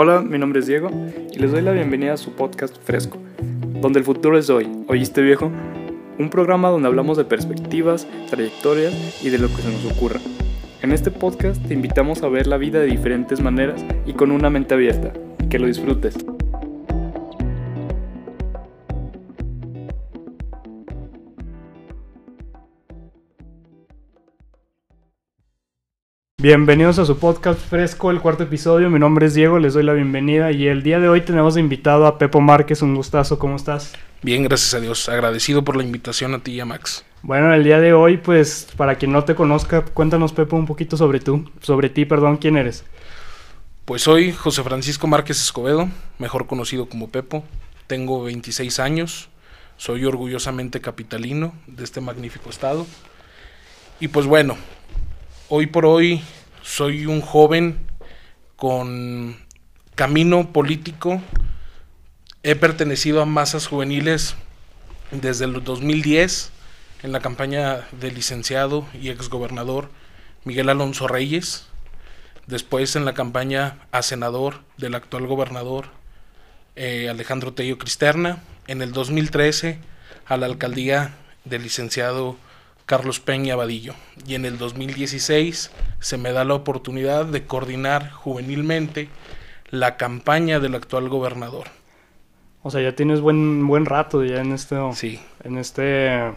Hola, mi nombre es Diego y les doy la bienvenida a su podcast Fresco, donde el futuro es hoy. ¿Oíste viejo? Un programa donde hablamos de perspectivas, trayectorias y de lo que se nos ocurra. En este podcast te invitamos a ver la vida de diferentes maneras y con una mente abierta. Que lo disfrutes. Bienvenidos a su podcast fresco, el cuarto episodio. Mi nombre es Diego, les doy la bienvenida y el día de hoy tenemos invitado a Pepo Márquez. Un gustazo, ¿cómo estás? Bien, gracias a Dios. Agradecido por la invitación a ti y a Max. Bueno, el día de hoy, pues, para quien no te conozca, cuéntanos, Pepo, un poquito sobre tú, sobre ti, perdón, ¿quién eres? Pues soy José Francisco Márquez Escobedo, mejor conocido como Pepo. Tengo 26 años, soy orgullosamente capitalino de este magnífico estado. Y pues bueno, Hoy por hoy soy un joven con camino político. He pertenecido a masas juveniles desde el 2010 en la campaña del licenciado y exgobernador Miguel Alonso Reyes. Después en la campaña a senador del actual gobernador eh, Alejandro Tello Cristerna. En el 2013 a la alcaldía del licenciado Carlos Peña Vadillo. Y en el 2016 se me da la oportunidad de coordinar juvenilmente la campaña del actual gobernador. O sea, ya tienes buen buen rato ya en este sí. en este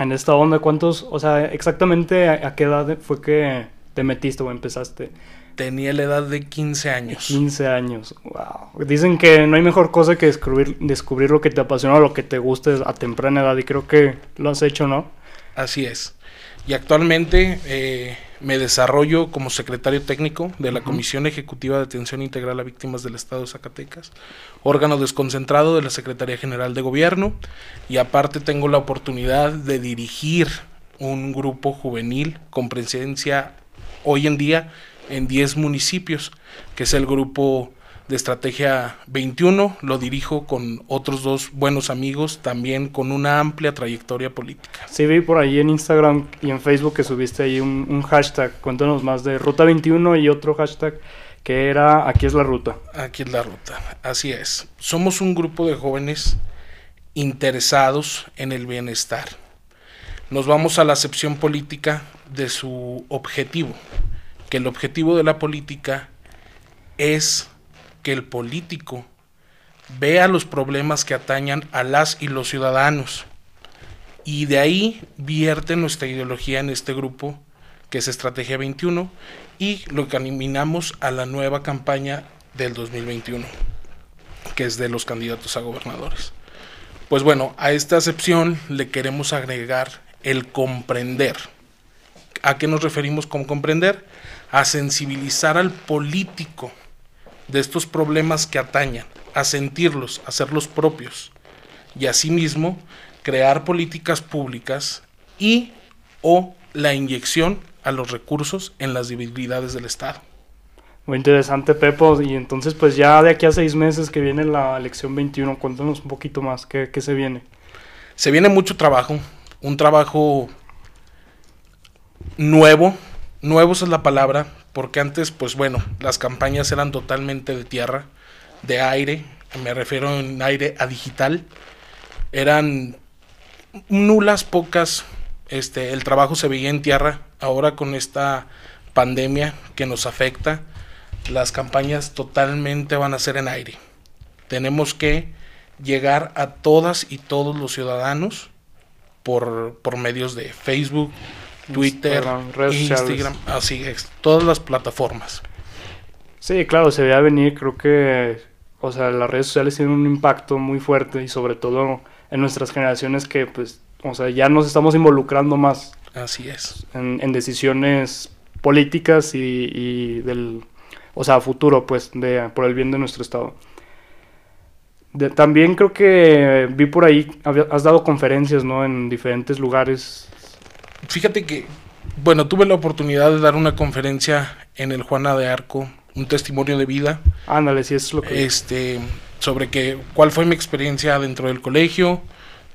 en esta onda. ¿Cuántos, o sea, exactamente a, qué edad fue que te metiste o empezaste? Tenía la edad de 15 años. 15 años, wow. Dicen que no hay mejor cosa que descubrir, descubrir lo que te apasiona o lo que te guste a temprana edad y creo que lo has hecho, ¿no? Así es. Y actualmente eh, me desarrollo como secretario técnico de la Comisión Ejecutiva de Atención Integral a Víctimas del Estado de Zacatecas, órgano desconcentrado de la Secretaría General de Gobierno, y aparte tengo la oportunidad de dirigir un grupo juvenil con presencia hoy en día en 10 municipios, que es el grupo de Estrategia 21, lo dirijo con otros dos buenos amigos, también con una amplia trayectoria política. Sí, vi por ahí en Instagram y en Facebook que subiste ahí un, hashtag, cuéntanos más de Ruta 21 y otro hashtag que era Aquí es la ruta. Aquí es la ruta, así es. Somos un grupo de jóvenes interesados en el bienestar. Nos vamos a la acepción política de su objetivo, que el objetivo de la política es que el político vea los problemas que atañan a las y los ciudadanos. Y de ahí vierte nuestra ideología en este grupo, que es Estrategia 21, y lo que animamos a la nueva campaña del 2021, que es de los candidatos a gobernadores. Pues bueno, a esta acepción le queremos agregar el comprender. ¿A qué nos referimos con comprender? A sensibilizar al político de estos problemas que atañan, a sentirlos, a hacerlos propios y asimismo crear políticas públicas y o la inyección a los recursos en las debilidades del Estado. Muy interesante, Pepo. Y entonces, pues ya de aquí a seis meses que viene la elección 21, cuéntanos un poquito más, ¿qué, qué se viene? Se viene mucho trabajo, un trabajo nuevo, nuevo es la palabra, porque antes, pues bueno, las campañas eran totalmente de tierra, de aire, me refiero en aire a digital, eran nulas, pocas, este, el trabajo se veía en tierra, ahora con esta pandemia que nos afecta, las campañas totalmente van a ser en aire. Tenemos que llegar a todas y todos los ciudadanos por, por medios de Facebook, Twitter, Instagram, así es, todas las plataformas. Sí, claro, se veía venir, creo que, o sea, las redes sociales tienen un impacto muy fuerte y sobre todo en nuestras generaciones que, pues, o sea, ya nos estamos involucrando más. Así es. En, decisiones políticas y, del, o sea, futuro, pues, de, por el bien de nuestro estado. también creo que vi por ahí, has dado conferencias, ¿no? En diferentes lugares Fíjate que, bueno, tuve la oportunidad de dar una conferencia en el Juana de Arco, un testimonio de vida. Ándale, si es lo que... Este, sobre que, cuál fue mi experiencia dentro del colegio,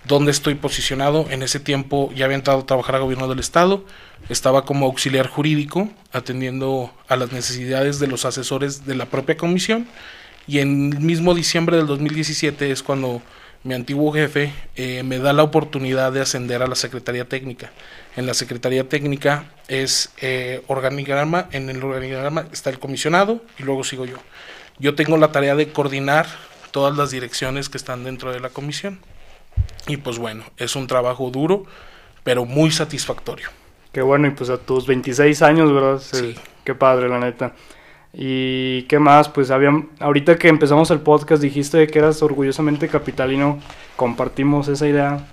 dónde estoy posicionado. En ese tiempo ya había entrado a trabajar a gobierno del estado, estaba como auxiliar jurídico atendiendo a las necesidades de los asesores de la propia comisión y en el mismo diciembre del 2017 es cuando mi antiguo jefe eh, me da la oportunidad de ascender a la Secretaría Técnica. En la Secretaría Técnica es eh, organigrama, en el organigrama está el comisionado y luego sigo yo. Yo tengo la tarea de coordinar todas las direcciones que están dentro de la comisión. Y pues bueno, es un trabajo duro, pero muy satisfactorio. Qué bueno, y pues a tus 26 años, ¿verdad? Sí. Qué padre, la neta. ¿Y qué más? Pues habían, ahorita que empezamos el podcast dijiste que eras orgullosamente capitalino, compartimos esa idea.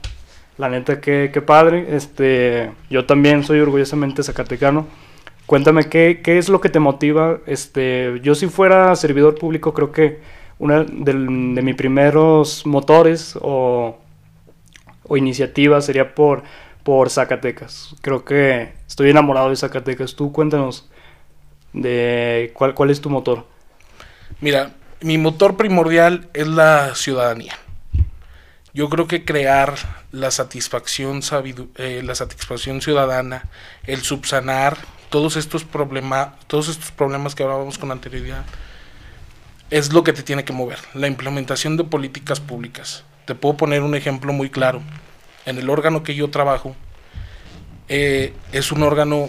La neta, qué, qué padre. Este, yo también soy orgullosamente zacatecano. Cuéntame qué, qué es lo que te motiva. Este, yo si fuera servidor público creo que una de, de mis primeros motores o, o iniciativas sería por, por Zacatecas. Creo que estoy enamorado de Zacatecas. Tú cuéntanos de cuál, cuál es tu motor. Mira, mi motor primordial es la ciudadanía. Yo creo que crear la satisfacción, eh, la satisfacción ciudadana, el subsanar todos estos, problema, todos estos problemas que hablábamos con anterioridad, es lo que te tiene que mover. La implementación de políticas públicas. Te puedo poner un ejemplo muy claro. En el órgano que yo trabajo, eh, es un órgano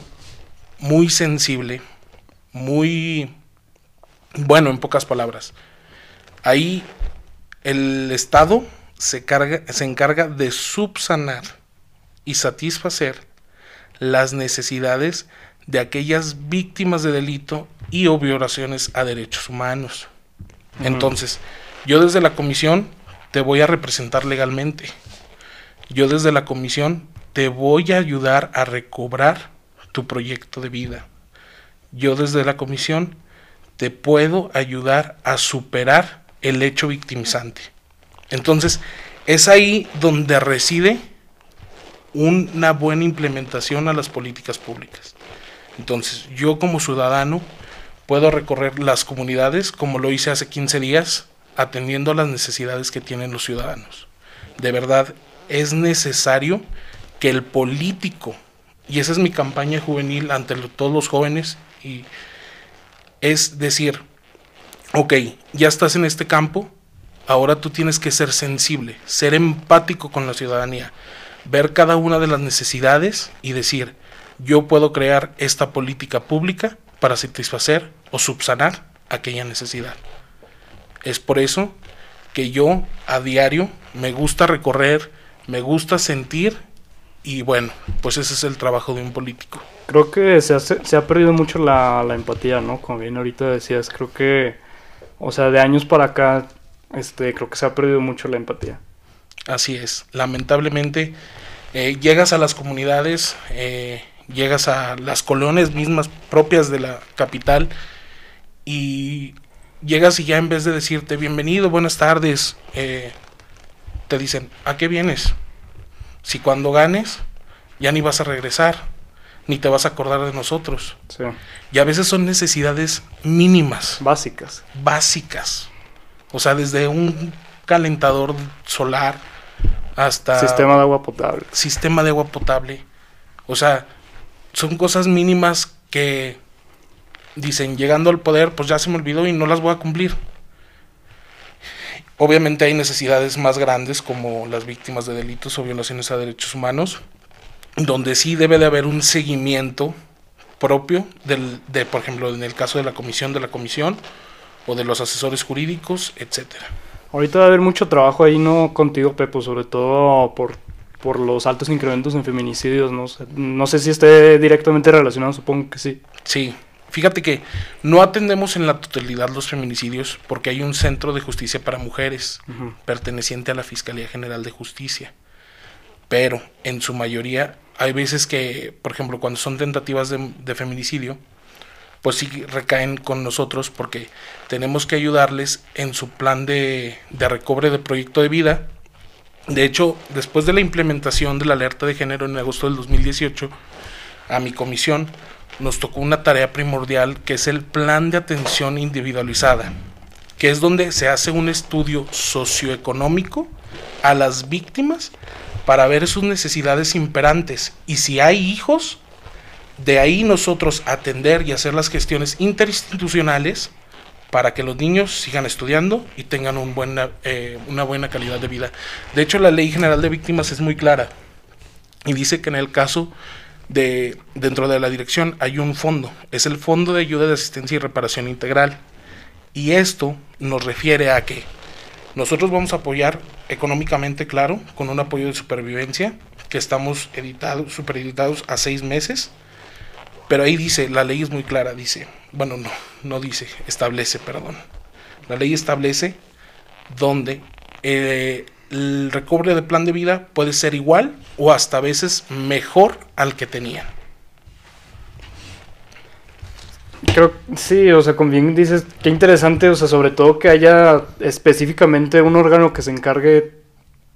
muy sensible, muy bueno en pocas palabras. Ahí el Estado se, carga, se encarga de subsanar y satisfacer las necesidades de aquellas víctimas de delito y o violaciones a derechos humanos. Entonces, yo desde la comisión te voy a representar legalmente. Yo desde la comisión te voy a ayudar a recobrar tu proyecto de vida yo desde la comisión te puedo ayudar a superar el hecho victimizante. Entonces, es ahí donde reside una buena implementación a las políticas públicas. Entonces, yo como ciudadano puedo recorrer las comunidades como lo hice hace 15 días, atendiendo a las necesidades que tienen los ciudadanos. De verdad, es necesario que el político, y esa es mi campaña juvenil ante todos los jóvenes y es decir, ok, ya estás en este campo, ahora tú tienes que ser sensible, ser empático con la ciudadanía, ver cada una de las necesidades y decir, yo puedo crear esta política pública para satisfacer o subsanar aquella necesidad. Es por eso que yo a diario me gusta recorrer, me gusta sentir y bueno, pues ese es el trabajo de un político. Creo que se, se ha perdido mucho la, la, empatía, ¿no? Como bien ahorita decías, creo que, o sea, de años para acá, este, creo que se ha perdido mucho la empatía. Así es, lamentablemente eh, llegas a las comunidades, eh, llegas a las colonias mismas propias de la capital y llegas y ya en vez de decirte bienvenido, buenas tardes, eh, te dicen, ¿a qué vienes? si cuando ganes ya ni vas a regresar, ni te vas a acordar de nosotros. Y a veces son necesidades mínimas. Básicas. Básicas. O sea, desde un calentador solar hasta... Sistema de agua potable. Sistema de agua potable. O sea, son cosas mínimas que dicen, llegando al poder, pues ya se me olvidó y no las voy a cumplir. Obviamente hay necesidades más grandes como las víctimas de delitos o violaciones a derechos humanos, donde sí debe de haber un seguimiento propio del, de, por ejemplo, en el caso de la comisión de la comisión o de los asesores jurídicos, etcétera. Ahorita va a haber mucho trabajo ahí, ¿no? Contigo, Pepo, sobre todo por, por los altos incrementos en feminicidios, ¿no? no sé si esté directamente relacionado, supongo que sí. Sí, Fíjate que no atendemos en la totalidad los feminicidios porque hay un centro de justicia para mujeres perteneciente a la Fiscalía General de Justicia. Pero en su mayoría hay veces que, por ejemplo, cuando son tentativas de, feminicidio, pues sí recaen con nosotros porque tenemos que ayudarles en su plan de, de de proyecto de vida. De hecho, después de la implementación de la alerta de género en agosto del 2018, a mi comisión nos tocó una tarea primordial que es el plan de atención individualizada. que es donde se hace un estudio socioeconómico a las víctimas para ver sus necesidades imperantes y si hay hijos, de ahí nosotros atender y hacer las gestiones interinstitucionales para que los niños sigan estudiando y tengan eh, una buena calidad de vida. De hecho, la Ley General de Víctimas es muy clara y dice que en el caso de dentro de la dirección hay un fondo, es el Fondo de Ayuda de Asistencia y Reparación Integral. Y esto nos refiere a que nosotros vamos a apoyar económicamente, claro, con un apoyo de supervivencia, que estamos editados, supereditados a seis meses. Pero ahí dice, la ley es muy clara, dice, bueno, no, no dice, establece, perdón. La ley establece donde eh, el recobre de plan de vida puede ser igual o hasta a veces mejor al que tenían. Creo, sí, o sea, como bien dices, qué interesante, o sea, sobre todo que haya específicamente un órgano que se encargue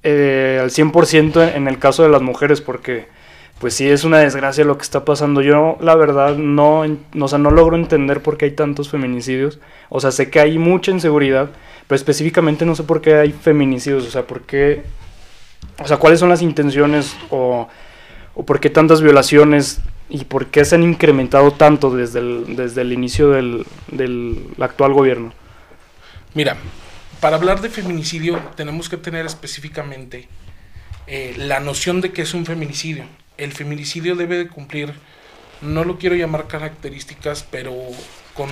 eh, al 100% en, el caso de las mujeres, porque pues sí es una desgracia lo que está pasando. Yo la verdad no, o sea, no logro entender por qué hay tantos feminicidios. O sea, sé que hay mucha inseguridad, pero específicamente no sé por qué hay feminicidios, o sea, por qué, o sea, cuáles son las intenciones o, o por qué tantas violaciones y por qué se han incrementado tanto desde el, desde el inicio del, del actual gobierno. Mira, para hablar de feminicidio tenemos que tener específicamente eh, la noción de que es un feminicidio. El feminicidio debe de cumplir, no lo quiero llamar características, pero con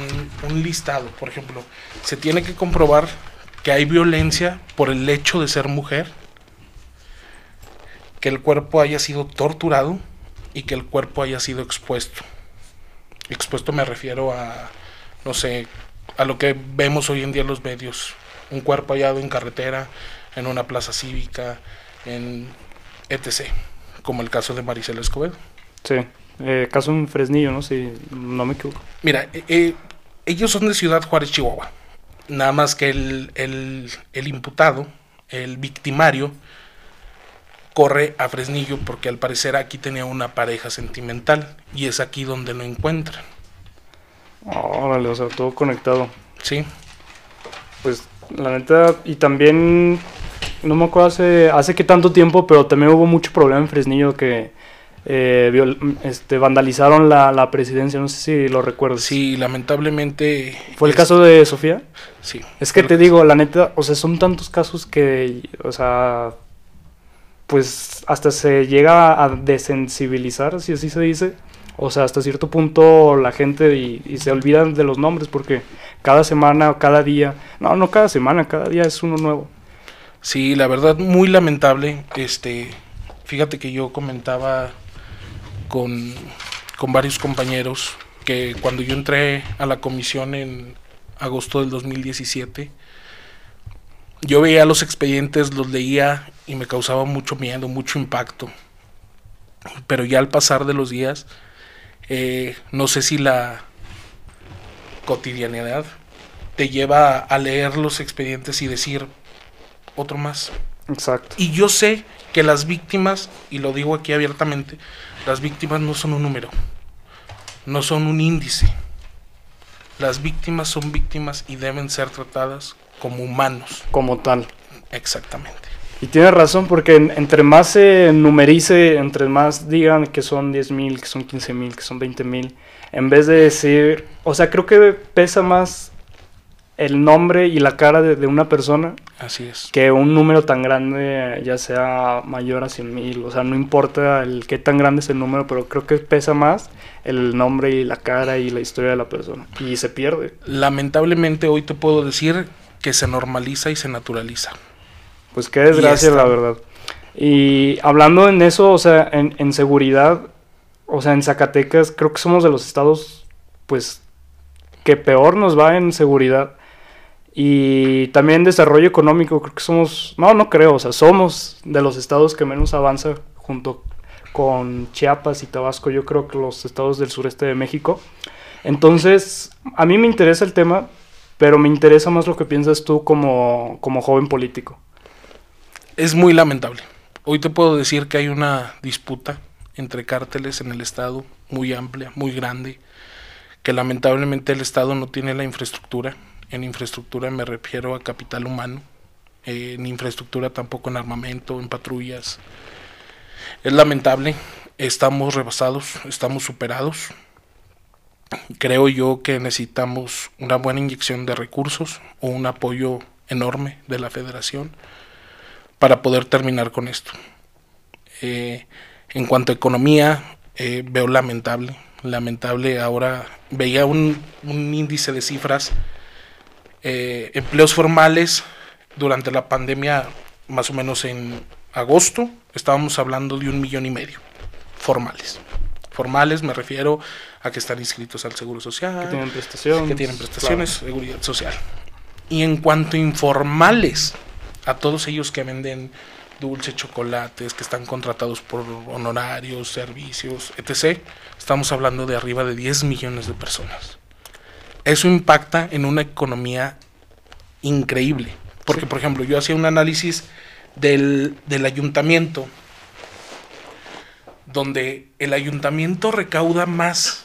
un listado. Por ejemplo, se tiene que comprobar que hay violencia por el hecho de ser mujer, que el cuerpo haya sido torturado y que el cuerpo haya sido expuesto. Expuesto me refiero a, no sé, a lo que vemos hoy en día en los medios. Un cuerpo hallado en carretera, en una plaza cívica, en etc. Como el caso de Maricela Escobedo. Sí. Eh, caso en Fresnillo, ¿no? Si no me equivoco. Mira, eh, eh, ellos son de Ciudad Juárez, Chihuahua. Nada más que el, el, el, imputado, el victimario, corre a Fresnillo porque al parecer aquí tenía una pareja sentimental y es aquí donde lo encuentran. Órale, o sea, todo conectado. Sí. Pues la neta, y también, no me acuerdo hace, hace qué tanto tiempo, pero también hubo mucho problema en Fresnillo que eh, este, vandalizaron la, la, presidencia, no sé si lo recuerdo. Sí, lamentablemente. ¿Fue el caso de Sofía? Sí. Es que te digo, la neta, o sea, son tantos casos que, o sea, pues hasta se llega a desensibilizar, si así se dice. O sea, hasta cierto punto la gente y, se olvidan de los nombres porque cada semana o cada día, no, no cada semana, cada día es uno nuevo. Sí, la verdad, muy lamentable. Este, fíjate que yo comentaba con, con varios compañeros que cuando yo entré a la comisión en agosto del 2017, yo veía los expedientes, los leía y me causaba mucho miedo, mucho impacto. Pero ya al pasar de los días, eh, no sé si la cotidianidad te lleva a leer los expedientes y decir otro más. Exacto. Y yo sé que las víctimas, y lo digo aquí abiertamente, las víctimas no son un número, no son un índice. Las víctimas son víctimas y deben ser tratadas como humanos. Como tal. Exactamente. Y tiene razón porque entre más se numerice, entre más digan que son 10 mil, que son 15 mil, que son 20 mil, en vez de decir, o sea, creo que pesa más el nombre y la cara de, de, una persona. Así es. Que un número tan grande, ya sea mayor a 100 mil. O sea, no importa el qué tan grande es el número, pero creo que pesa más el nombre y la cara y la historia de la persona. Y se pierde. Lamentablemente hoy te puedo decir que se normaliza y se naturaliza. Pues qué desgracia, la verdad. Y hablando en eso, o sea, en, en seguridad, o sea, en Zacatecas, creo que somos de los estados, pues, que peor nos va en seguridad. Y también desarrollo económico, creo que somos, no, no creo, o sea, somos de los estados que menos avanza junto con Chiapas y Tabasco, yo creo que los estados del sureste de México. Entonces, a mí me interesa el tema, pero me interesa más lo que piensas tú como, como joven político. Es muy lamentable. Hoy te puedo decir que hay una disputa entre cárteles en el estado muy amplia, muy grande, que lamentablemente el estado no tiene la infraestructura En infraestructura me refiero a capital humano. en infraestructura tampoco en armamento, en patrullas. Es lamentable. Estamos rebasados, estamos superados. Creo yo que necesitamos una buena inyección de recursos o un apoyo enorme de la federación para poder terminar con esto. Eh, en cuanto a economía, eh, veo lamentable, lamentable. Ahora veía un, índice de cifras, eh, empleos formales durante la pandemia, más o menos en agosto, estábamos hablando de un millón y medio, formales. Formales me refiero a que están inscritos al Seguro Social, que tienen prestaciones, que tienen prestaciones, seguridad social. Y en cuanto a informales, a todos ellos que venden dulces, chocolates, que están contratados por honorarios, servicios, etc., estamos hablando de arriba de 10 millones de personas. Eso impacta en una economía increíble. Porque, por ejemplo, yo hacía un análisis del, del ayuntamiento, donde el ayuntamiento recauda más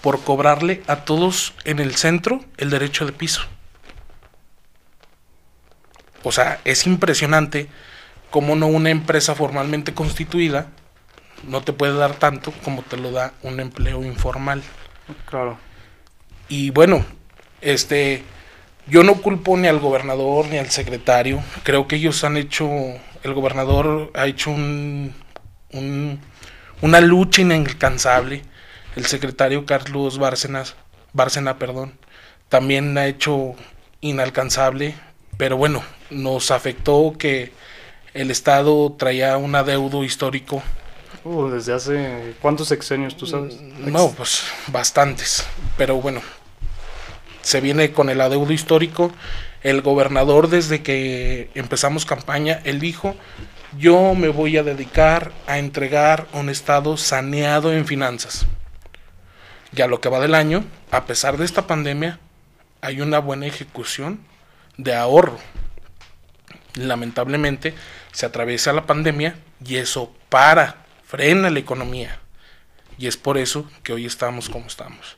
por cobrarle a todos en el centro el derecho de piso. O sea, es impresionante cómo no una empresa formalmente constituida no te puede dar tanto como te lo da un empleo informal. Claro. Y bueno, este yo no culpo ni al gobernador ni al secretario. Creo que ellos han hecho, el gobernador ha hecho un, una lucha inalcanzable. El secretario Carlos Bárcenas, Bárcena, perdón, también ha hecho inalcanzable. Pero bueno, nos afectó que el Estado traía un adeudo histórico. Uh, desde hace cuántos sexenios, tú sabes. Mm, no, pues bastantes. Pero bueno, se viene con el adeudo histórico. El gobernador, desde que empezamos campaña, él dijo: Yo me voy a dedicar a entregar un Estado saneado en finanzas. Ya lo que va del año, a pesar de esta pandemia, hay una buena ejecución de ahorro lamentablemente se atraviesa la pandemia y eso para, frena la economía. Y es por eso que hoy estamos como estamos.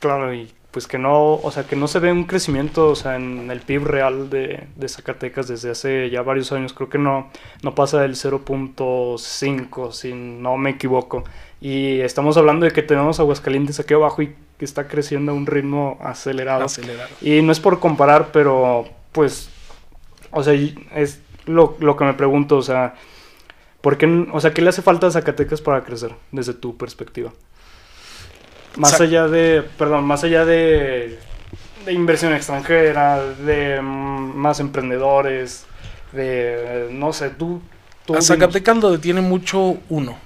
Claro, y pues que no, o sea, que no se ve un crecimiento, o sea, en el PIB real de, Zacatecas desde hace ya varios años, creo que no, no pasa del 0.5, si no me equivoco. Y estamos hablando de que tenemos Aguascalientes aquí abajo y que está creciendo a un ritmo acelerado. acelerado. Y no es por comparar, pero pues o sea, es lo, que me pregunto, o sea, ¿por qué, o sea, ¿qué le hace falta a Zacatecas para crecer desde tu perspectiva? Más allá de, perdón, más allá de, de inversión extranjera, de mm, más emprendedores, de, no sé, tú... a Zacatecas lo detiene mucho uno,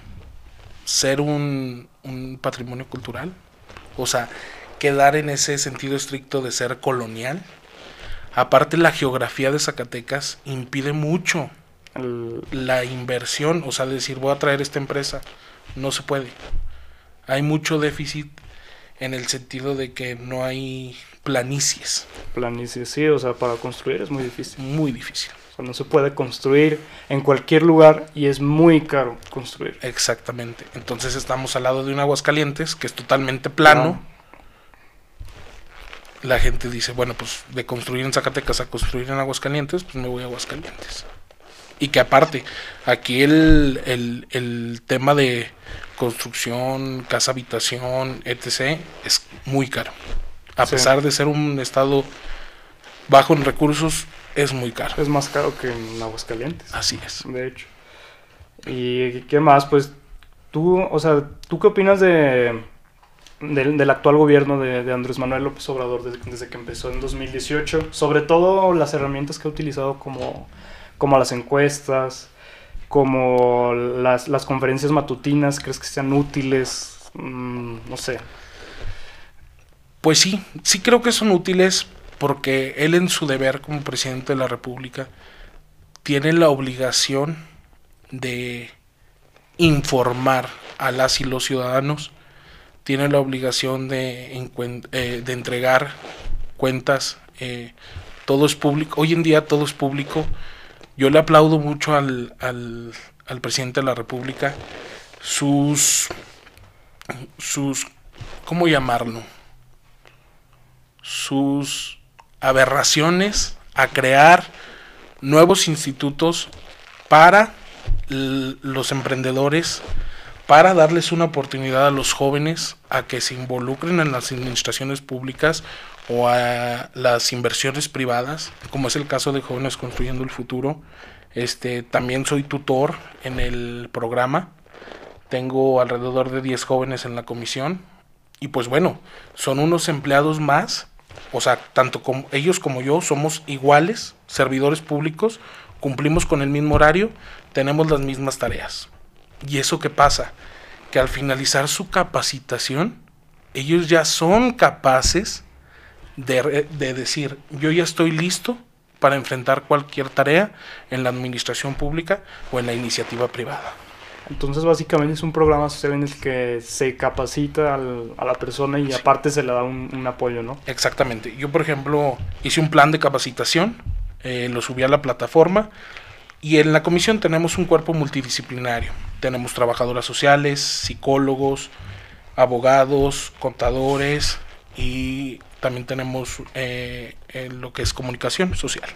ser un, un patrimonio cultural, o sea, quedar en ese sentido estricto de ser colonial Aparte la geografía de Zacatecas impide mucho la inversión, o sea, decir voy a traer esta empresa, no se puede. Hay mucho déficit en el sentido de que no hay planicies. Planicies, sí, o sea, para construir es muy difícil. Muy difícil. O sea, no se puede construir en cualquier lugar y es muy caro construir. Exactamente. Entonces estamos al lado de un Aguascalientes que es totalmente plano la gente dice, bueno, pues de construir en Zacatecas a construir en Aguascalientes, pues me voy a Aguascalientes. Y que aparte, aquí el, el, tema de construcción, casa habitación, etc., es muy caro. A pesar de ser un estado bajo en recursos, es muy caro. Es más caro que en Aguascalientes. Así es. De hecho. ¿Y qué más? Pues tú, o sea, ¿tú qué opinas de del, actual gobierno de, Andrés Manuel López Obrador desde, que empezó en 2018, sobre todo las herramientas que ha utilizado como, como las encuestas, como las, las conferencias matutinas, ¿crees que sean útiles? Mm, no sé. Pues sí, sí creo que son útiles porque él en su deber como presidente de la República tiene la obligación de informar a las y los ciudadanos tiene la obligación de, eh, entregar cuentas. Eh, todo es público. Hoy en día todo es público. Yo le aplaudo mucho al, al, al presidente de la República sus, sus, ¿cómo llamarlo? Sus aberraciones, a crear nuevos institutos para los emprendedores, para darles una oportunidad a los jóvenes a que se involucren en las administraciones públicas o a las inversiones privadas, como es el caso de Jóvenes Construyendo el Futuro. Este, también soy tutor en el programa. Tengo alrededor de 10 jóvenes en la comisión. Y pues bueno, son unos empleados más. O sea, tanto ellos como yo somos iguales, servidores públicos, cumplimos con el mismo horario, tenemos las mismas tareas. ¿Y eso qué pasa? Que al finalizar su capacitación, ellos ya son capaces de, de decir, yo ya estoy listo para enfrentar cualquier tarea en la administración pública o en la iniciativa privada. Entonces básicamente es un programa social en el que se capacita a la persona y aparte se le da un, apoyo, ¿no? Exactamente. Yo, por ejemplo, hice un plan de capacitación, eh, lo subí a la plataforma y en la comisión tenemos un cuerpo multidisciplinario. Tenemos trabajadoras sociales, psicólogos, abogados, contadores y también tenemos eh, lo que es comunicación social.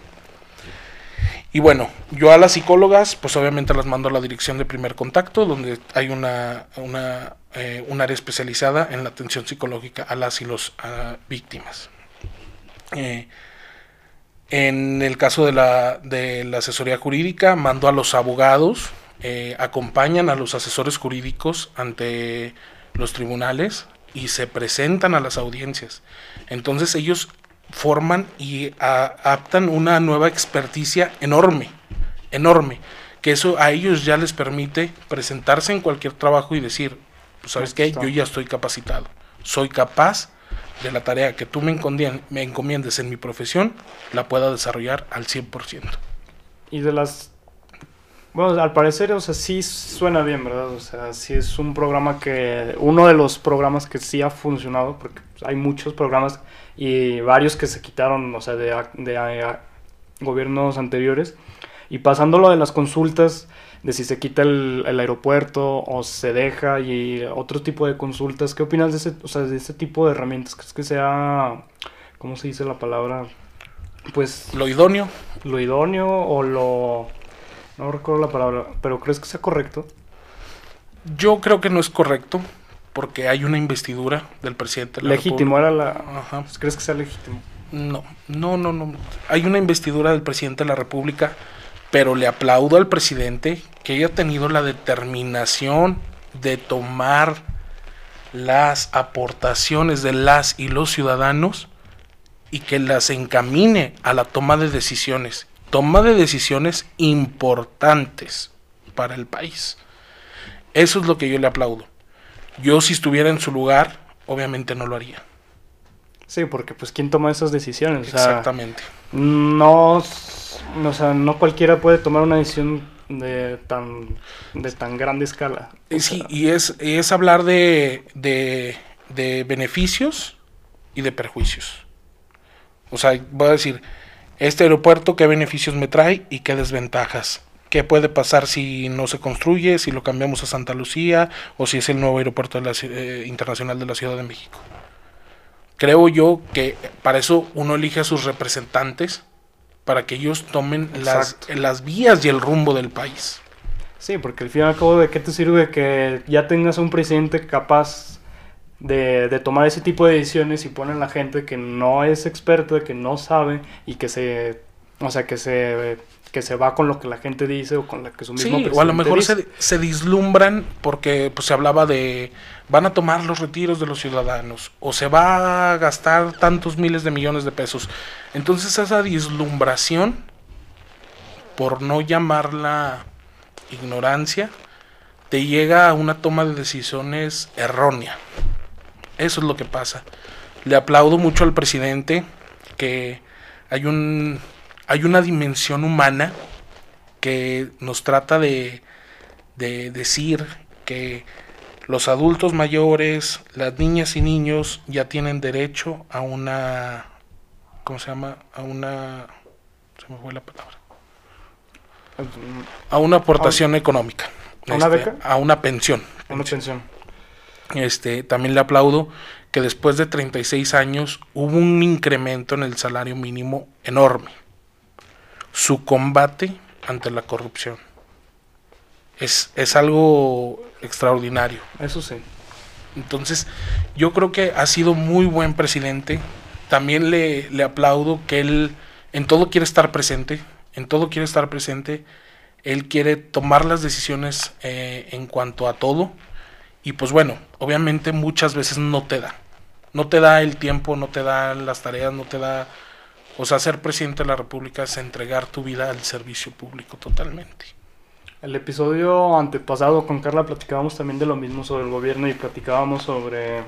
Y bueno, yo a las psicólogas, pues obviamente las mando a la dirección de primer contacto, donde hay una, una eh, un área especializada en la atención psicológica a las y los víctimas. Eh, en el caso de la, de la asesoría jurídica, mando a los abogados, acompañan a los asesores jurídicos ante los tribunales y se presentan a las audiencias. Entonces ellos forman y adaptan una nueva experticia enorme, enorme, que eso a ellos ya les permite presentarse en cualquier trabajo y decir, pues sabes qué, yo ya estoy capacitado, soy capaz de la tarea que tú me, encomiendes en mi profesión, la pueda desarrollar al 100%. Y de las bueno, al parecer, o sea, sí suena bien, ¿verdad? O sea, sí es un programa que, uno de los programas que sí ha funcionado, porque hay muchos programas y varios que se quitaron, o sea, de, de, gobiernos anteriores. Y pasándolo de las consultas, de si se quita el, el, aeropuerto o se deja y otro tipo de consultas, ¿qué opinas de ese, o sea, de ese tipo de herramientas? ¿Crees que sea, ¿cómo se dice la palabra? Pues... Lo idóneo. Lo idóneo o lo no recuerdo la palabra, pero ¿crees que sea correcto? Yo creo que no es correcto porque hay una investidura del presidente de la Legítimo, era la... Ajá. ¿Crees que sea legítimo? No, no, no, no. Hay una investidura del presidente de la República, pero le aplaudo al presidente que haya tenido la determinación de tomar las aportaciones de las y los ciudadanos y que las encamine a la toma de decisiones toma de decisiones importantes para el país. Eso es lo que yo le aplaudo. Yo si estuviera en su lugar, obviamente no lo haría. Sí, porque pues quién toma esas decisiones. Exactamente. no, o sea, no cualquiera puede tomar una decisión de tan, de tan grande escala. Sí, y es, es hablar de, de, de beneficios y de perjuicios. O sea, voy a decir, este aeropuerto, ¿qué beneficios me trae y qué desventajas? ¿Qué puede pasar si no se construye, si lo cambiamos a Santa Lucía o si es el nuevo aeropuerto eh, internacional de la Ciudad de México? Creo yo que para eso uno elige a sus representantes para que ellos tomen las, las vías y el rumbo del país. Sí, porque al fin y al cabo, ¿de qué te sirve que ya tengas un presidente capaz de, de, tomar ese tipo de decisiones y ponen la gente que no es experta, que no sabe y que se, o sea, que se, que se va con lo que la gente dice o con lo que su mismo sí, o a lo mejor se, se, dislumbran porque pues, se hablaba de van a tomar los retiros de los ciudadanos o se va a gastar tantos miles de millones de pesos. Entonces esa dislumbración, por no llamarla ignorancia, te llega a una toma de decisiones errónea. Eso es lo que pasa. Le aplaudo mucho al presidente que hay un hay una dimensión humana que nos trata de, de decir que los adultos mayores, las niñas y niños ya tienen derecho a una ¿cómo se llama? a una se me fue la palabra. A una aportación económica. ¿A una este, beca? A una pensión. A una pensión. Este, también le aplaudo que después de 36 años hubo un incremento en el salario mínimo enorme. Su combate ante la corrupción. Es, es algo extraordinario. Eso sí. Entonces, yo creo que ha sido muy buen presidente. También le, le aplaudo que él en todo quiere estar presente, en todo quiere estar presente. Él quiere tomar las decisiones eh, en cuanto a todo. Y pues bueno, obviamente muchas veces no te da. No te da el tiempo, no te da las tareas, no te da... O sea, ser presidente de la República es entregar tu vida al servicio público totalmente. El episodio antepasado con Carla platicábamos también de lo mismo sobre el gobierno y platicábamos sobre,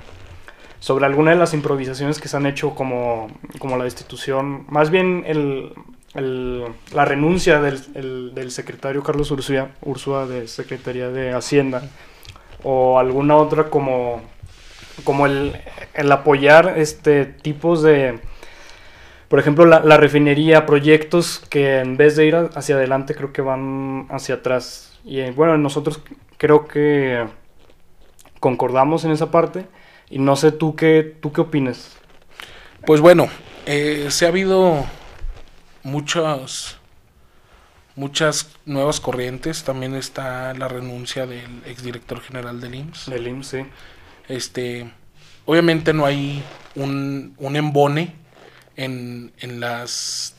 sobre algunas de las improvisaciones que se han hecho como, como la destitución, más bien el, el, la renuncia del, el, del secretario Carlos Ursúa, Ursúa de Secretaría de Hacienda o alguna otra como, como el, el apoyar este tipos de por ejemplo, la, la, refinería, proyectos que en vez de ir hacia adelante creo que van hacia atrás. Y eh, bueno, nosotros creo que concordamos en esa parte. Y no sé tú qué, tú qué opinas. Pues bueno, eh, se ha habido muchas, muchas nuevas corrientes. También está la renuncia del exdirector general del IMSS. Del IMSS, sí. Este, obviamente no hay un, un embone en, en las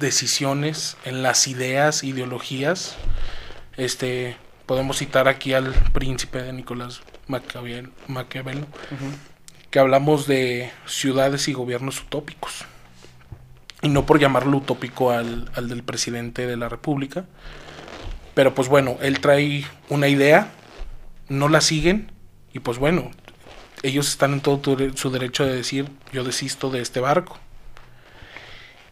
decisiones, en las ideas, ideologías. Este, podemos citar aquí al príncipe de Nicolás Maquiavelo, Maquiavelo uh -huh. que hablamos de ciudades y gobiernos utópicos. Y no por llamarlo utópico al, al del presidente de la República, pero pues bueno, él trae una idea, no la siguen, y pues bueno, ellos están en todo su derecho de decir, yo desisto de este barco.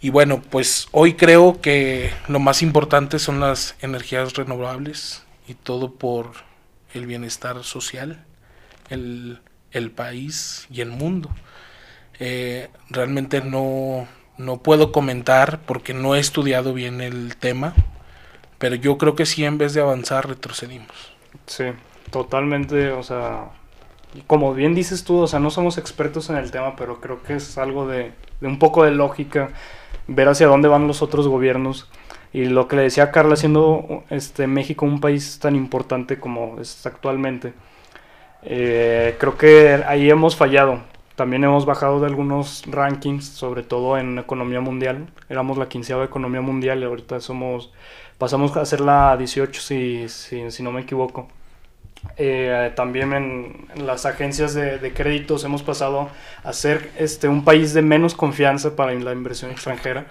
Y bueno, pues hoy creo que lo más importante son las energías renovables y todo por el bienestar social, el, el país y el mundo. Eh, realmente no, no puedo comentar porque no he estudiado bien el tema, pero yo creo que sí en vez de avanzar retrocedimos. Sí, totalmente, o sea, como bien dices tú, o sea, no somos expertos en el tema, pero creo que es algo de, de un poco de lógica ver hacia dónde van los otros gobiernos. Y lo que le decía Carla, siendo este, México un país tan importante como es actualmente, eh, creo que ahí hemos fallado. También hemos bajado de algunos rankings, sobre todo en economía mundial. Éramos la quinceava economía mundial y ahorita somos, pasamos a ser la 18 si, si, si no me equivoco. Eh, también en, en, las agencias de, de, créditos hemos pasado a ser este, un país de menos confianza para la inversión extranjera.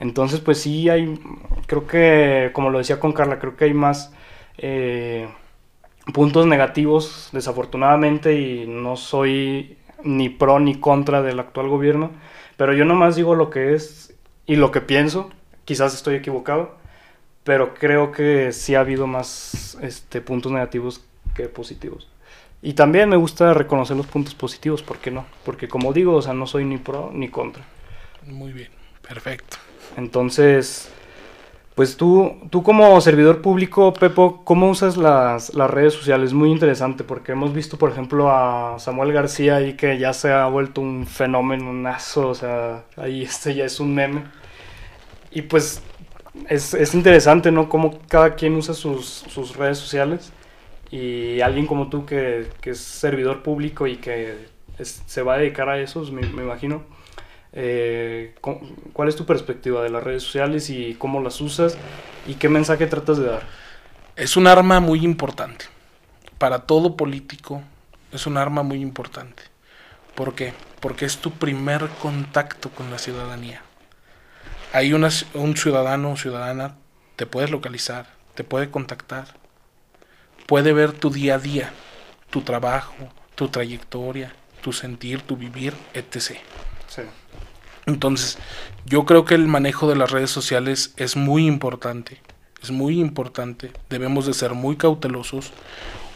Entonces, pues sí hay, creo que, como lo decía con Carla, creo que hay más eh, puntos negativos, desafortunadamente, y no soy ni pro ni contra del actual gobierno, pero yo nomás digo lo que es y lo que pienso, quizás estoy equivocado, pero creo que sí ha habido más este, puntos negativos que positivos. Y también me gusta reconocer los puntos positivos, ¿por qué no? Porque como digo, o sea, no soy ni pro ni contra. Muy bien, perfecto. Entonces, pues tú, tú como servidor público, Pepo, ¿cómo usas las, las redes sociales? Muy interesante, porque hemos visto, por ejemplo, a Samuel García ahí que ya se ha vuelto un fenómeno, un aso, o sea, ahí este ya es un meme. Y pues es, es interesante, ¿no? Cómo cada quien usa sus, sus redes sociales y alguien como tú que, que es servidor público y que es, se va a dedicar a eso, me, me imagino. Eh, ¿Cuál es tu perspectiva de las redes sociales y cómo las usas y qué mensaje tratas de dar? Es un arma muy importante. Para todo político es un arma muy importante. ¿Por qué? Porque es tu primer contacto con la ciudadanía. Hay una, un ciudadano o ciudadana, te puedes localizar, te puede contactar, puede ver tu día a día, tu trabajo, tu trayectoria, tu sentir, tu vivir, etc. Sí. Entonces, yo creo que el manejo de las redes sociales es muy importante, es muy importante, debemos de ser muy cautelosos.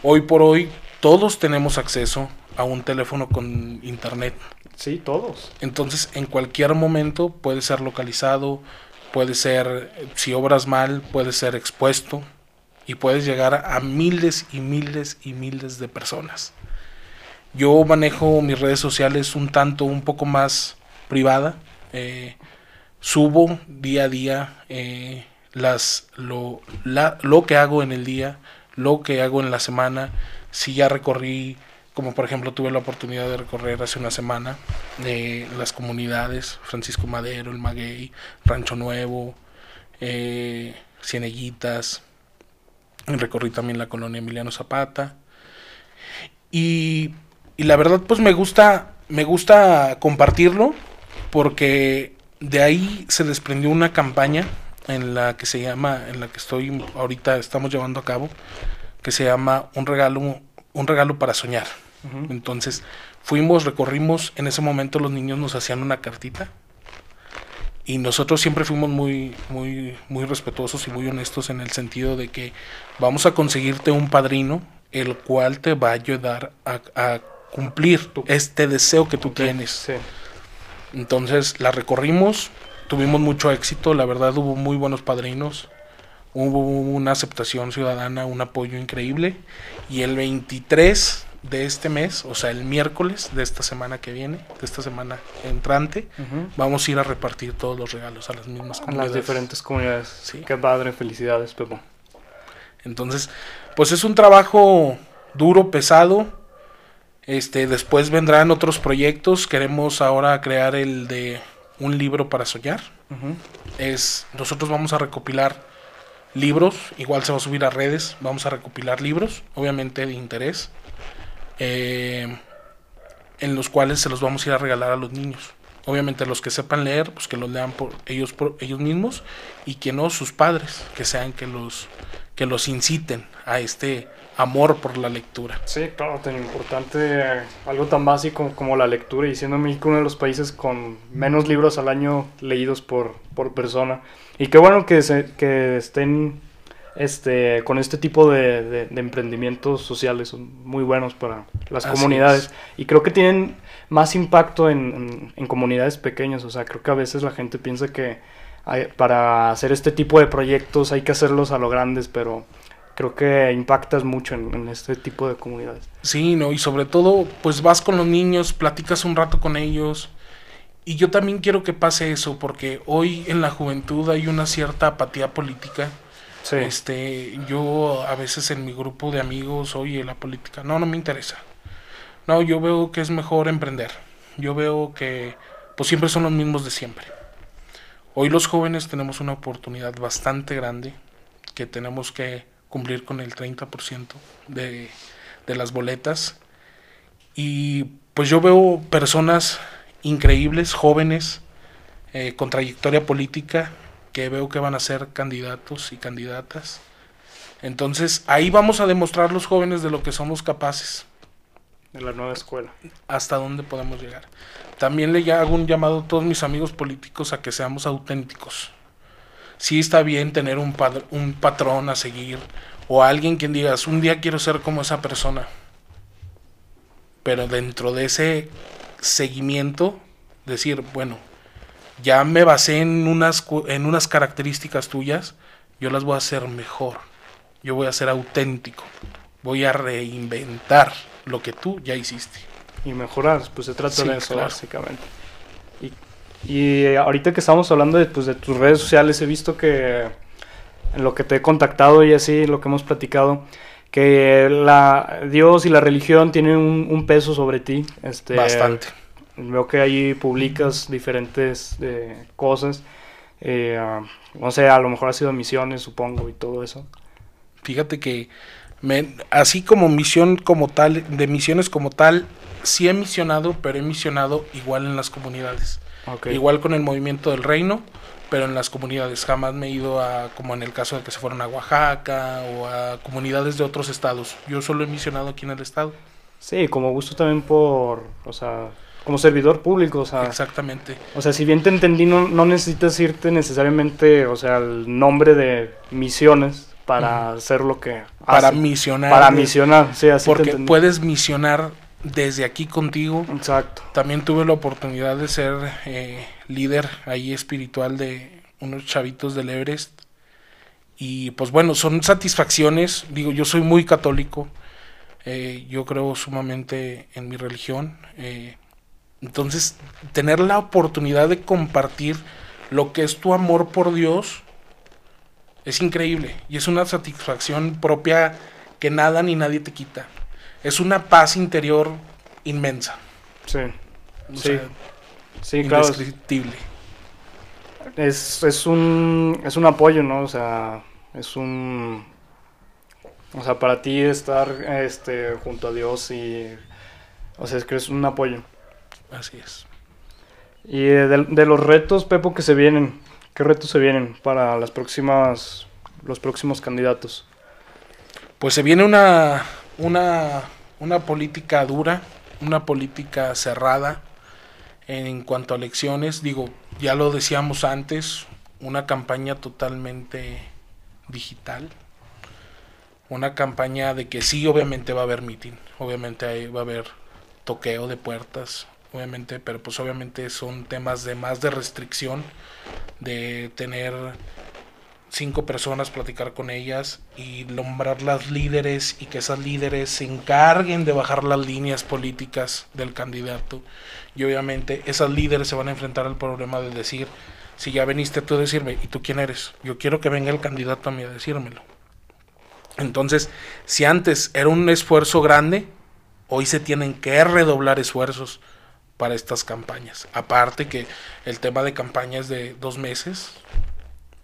Hoy por hoy todos tenemos acceso a un teléfono con internet. Sí, todos. Entonces, en cualquier momento puede ser localizado, puede ser, si obras mal, puede ser expuesto, y puedes llegar a miles y miles y miles de personas. Yo manejo mis redes sociales un tanto, un poco más privada. Eh, subo día a día eh, las, lo, lo que hago en el día, lo que hago en la semana. Si ya recorrí, como por ejemplo tuve la oportunidad de recorrer hace una semana, de las comunidades, Francisco Madero, El Maguey, Rancho Nuevo, eh, Cieneguitas, recorrí también la colonia Emiliano Zapata. Y, y la verdad pues me gusta, me gusta compartirlo porque de ahí se desprendió una campaña en la que se llama, en la que estoy ahorita estamos llevando a cabo, que se llama un regalo, un regalo para soñar. Entonces fuimos, recorrimos, en ese momento los niños nos hacían una cartita y nosotros siempre fuimos muy, muy, muy respetuosos y muy honestos en el sentido de que vamos a conseguirte un padrino el cual te va a ayudar a, cumplir este deseo que tú tienes. Entonces la recorrimos, tuvimos mucho éxito, la verdad hubo muy buenos padrinos, hubo una aceptación ciudadana, un apoyo increíble y el 23 de este mes, o sea, el miércoles de esta semana que viene, de esta semana entrante, vamos a ir a repartir todos los regalos a las mismas comunidades. A las diferentes comunidades. Sí. Qué padre, felicidades, Pepo. Entonces, pues es un trabajo duro, pesado. Este, después vendrán otros proyectos. Queremos ahora crear el de un libro para soñar. Es, nosotros vamos a recopilar libros, igual se va a subir a redes, vamos a recopilar libros, obviamente de interés eh, en los cuales se los vamos a ir a regalar a los niños. Obviamente los que sepan leer, pues que los lean por ellos por ellos mismos y que no sus padres, que sean que los que los inciten a este amor por la lectura. Sí, claro, tan importante, algo tan básico como la lectura y siendo México uno de los países con menos libros al año leídos por, por persona. Y qué bueno que, se, que estén este, con este tipo de, emprendimientos sociales son muy buenos para las comunidades. y creo que tienen más impacto en, comunidades pequeñas, o sea, creo que a veces la gente piensa que para hacer este tipo de proyectos hay que hacerlos a lo grandes, pero creo que impactas mucho en, en, este tipo de comunidades. Sí, no, y sobre todo, pues vas con los niños, platicas un rato con ellos. Y yo también quiero que pase eso, porque hoy en la juventud hay una cierta apatía política este, yo a veces en mi grupo de amigos, oye, la política, no, no me interesa. No, yo veo que es mejor emprender. Yo veo que pues siempre son los mismos de siempre. Hoy los jóvenes tenemos una oportunidad bastante grande que tenemos que cumplir con el 30% de, de las boletas. Y pues yo veo personas increíbles, jóvenes, eh, con trayectoria política, que veo que van a ser candidatos y candidatas. Entonces ahí vamos a demostrar los jóvenes de lo que somos capaces. De la nueva escuela. Hasta dónde podemos llegar. También le hago un llamado a todos mis amigos políticos a que seamos auténticos. Sí está bien tener un, un patrón a seguir o alguien quien digas, un día quiero ser como esa persona. Pero dentro de ese seguimiento, decir, bueno, ya me basé en unas, en unas características tuyas, yo las voy a hacer mejor. Yo voy a ser auténtico. Voy a reinventar lo que tú ya hiciste. Y mejorar, pues se trata de eso básicamente. Y, ahorita que estamos hablando de, pues, de tus redes sociales, he visto que en lo que te he contactado y así, lo que hemos platicado, que la Dios y la religión tienen un, un peso sobre ti. Este, Bastante. Veo que ahí publicas diferentes eh, cosas. Eh, ah, no sé, a lo mejor ha sido misiones, supongo, y todo eso. Fíjate que me, así como misión como tal, de misiones como tal, sí he misionado, pero he misionado igual en las comunidades. Igual con el movimiento del reino, pero en las comunidades. Jamás me he ido a, como en el caso de que se fueron a Oaxaca o a comunidades de otros estados. Yo solo he misionado aquí en el estado. Sí, como gusto también por, o sea, como servidor público, o sea. Exactamente. O sea, si bien te entendí, no, no necesitas irte necesariamente, o sea, el nombre de misiones para hacer lo que Para misionar. Para misionar, sí, así Porque puedes misionar desde aquí contigo. Exacto. También tuve la oportunidad de ser eh, líder ahí espiritual de unos chavitos del Everest. Y pues bueno, son satisfacciones. Digo, yo soy muy católico Eh, yo creo sumamente en mi religión. Eh, entonces, tener la oportunidad de compartir lo que es tu amor por Dios es increíble y es una satisfacción propia que nada ni nadie te quita. Es una paz interior inmensa. Sí. O Sí. sea, Sí, claro. indescriptible. Es, es un es un apoyo, ¿no? O sea, es un o sea, para ti estar este junto a Dios y o sea, es que es un apoyo. Así es. Y eh, de, de los retos, Pepo, que se vienen, ¿qué retos se vienen para las próximas los próximos candidatos? Pues se viene una, una, una política dura, una política cerrada en cuanto a elecciones. Digo, ya lo decíamos antes, una campaña totalmente digital. Una campaña de que sí, obviamente va a haber meeting, obviamente ahí va a haber toqueo de puertas, obviamente, pero pues obviamente son temas de más de restricción, de tener cinco personas, platicar con ellas y nombrar las líderes y que esas líderes se encarguen de bajar las líneas políticas del candidato. Y obviamente esas líderes se van a enfrentar al problema de decir, si ya veniste tú a decirme, ¿y tú quién eres? Yo quiero que venga el candidato a mí a decírmelo. Entonces, si antes era un esfuerzo grande, hoy se tienen que redoblar esfuerzos para estas campañas. Aparte que el tema de campaña es de dos meses,